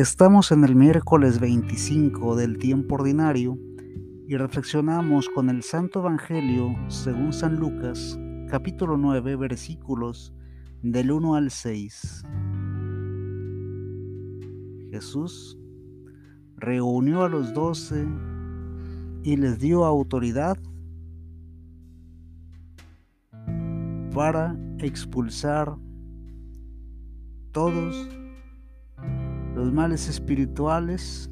Estamos en el miércoles 25 del tiempo ordinario y reflexionamos con el Santo Evangelio según San Lucas, capítulo 9, versículos del 1 al 6. Jesús reunió a los doce y les dio autoridad para expulsar todos los males espirituales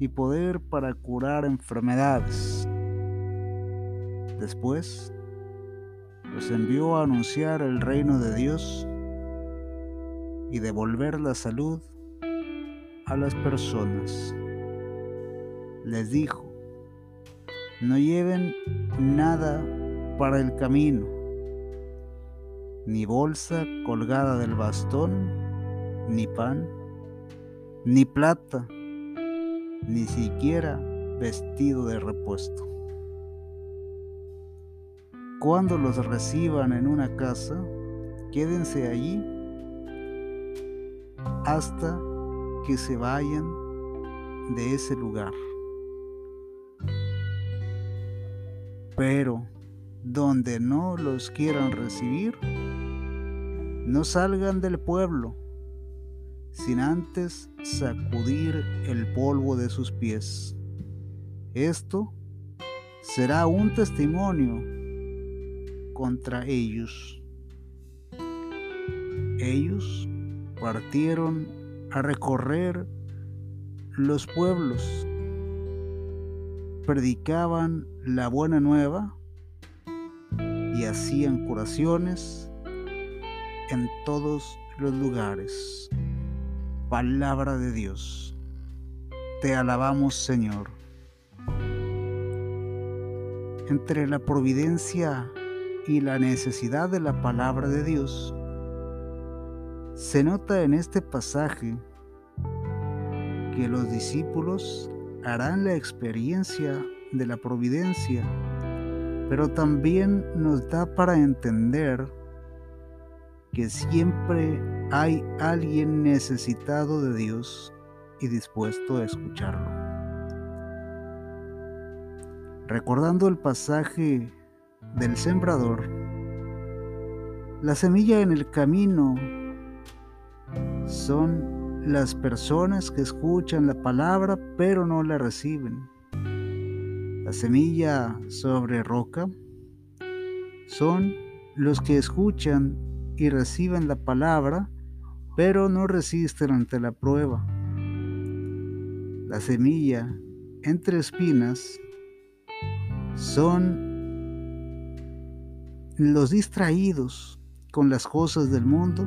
y poder para curar enfermedades. Después, los envió a anunciar el reino de Dios y devolver la salud a las personas. Les dijo, no lleven nada para el camino, ni bolsa colgada del bastón, ni pan, ni plata, ni siquiera vestido de repuesto. Cuando los reciban en una casa, quédense allí hasta que se vayan de ese lugar. Pero donde no los quieran recibir, no salgan del pueblo sin antes sacudir el polvo de sus pies. Esto será un testimonio contra ellos. Ellos partieron a recorrer los pueblos, predicaban la buena nueva y hacían curaciones en todos los lugares palabra de Dios. Te alabamos, Señor. Entre la providencia y la necesidad de la palabra de Dios, se nota en este pasaje que los discípulos harán la experiencia de la providencia, pero también nos da para entender que siempre hay alguien necesitado de Dios y dispuesto a escucharlo. Recordando el pasaje del sembrador, la semilla en el camino son las personas que escuchan la palabra pero no la reciben. La semilla sobre roca son los que escuchan y reciben la palabra, pero no resisten ante la prueba. La semilla entre espinas son los distraídos con las cosas del mundo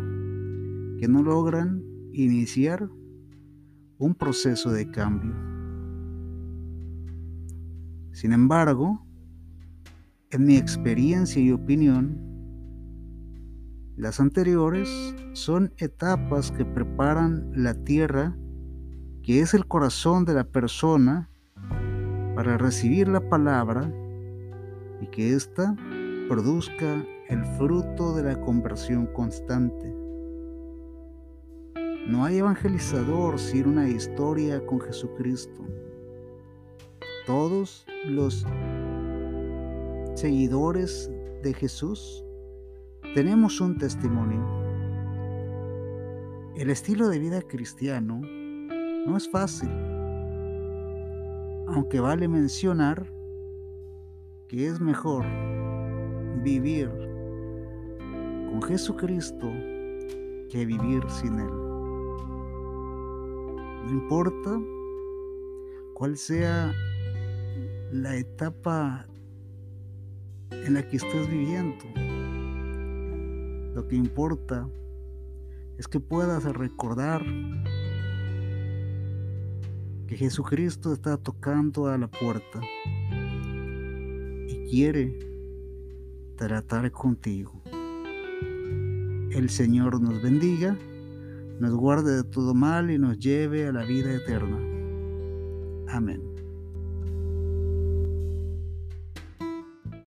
que no logran iniciar un proceso de cambio. Sin embargo, en mi experiencia y opinión, las anteriores son etapas que preparan la tierra, que es el corazón de la persona, para recibir la palabra y que ésta produzca el fruto de la conversión constante. No hay evangelizador sin una historia con Jesucristo. Todos los seguidores de Jesús tenemos un testimonio. El estilo de vida cristiano no es fácil, aunque vale mencionar que es mejor vivir con Jesucristo que vivir sin Él. No importa cuál sea la etapa en la que estés viviendo. Lo que importa es que puedas recordar que Jesucristo está tocando a la puerta y quiere tratar contigo. El Señor nos bendiga, nos guarde de todo mal y nos lleve a la vida eterna. Amén.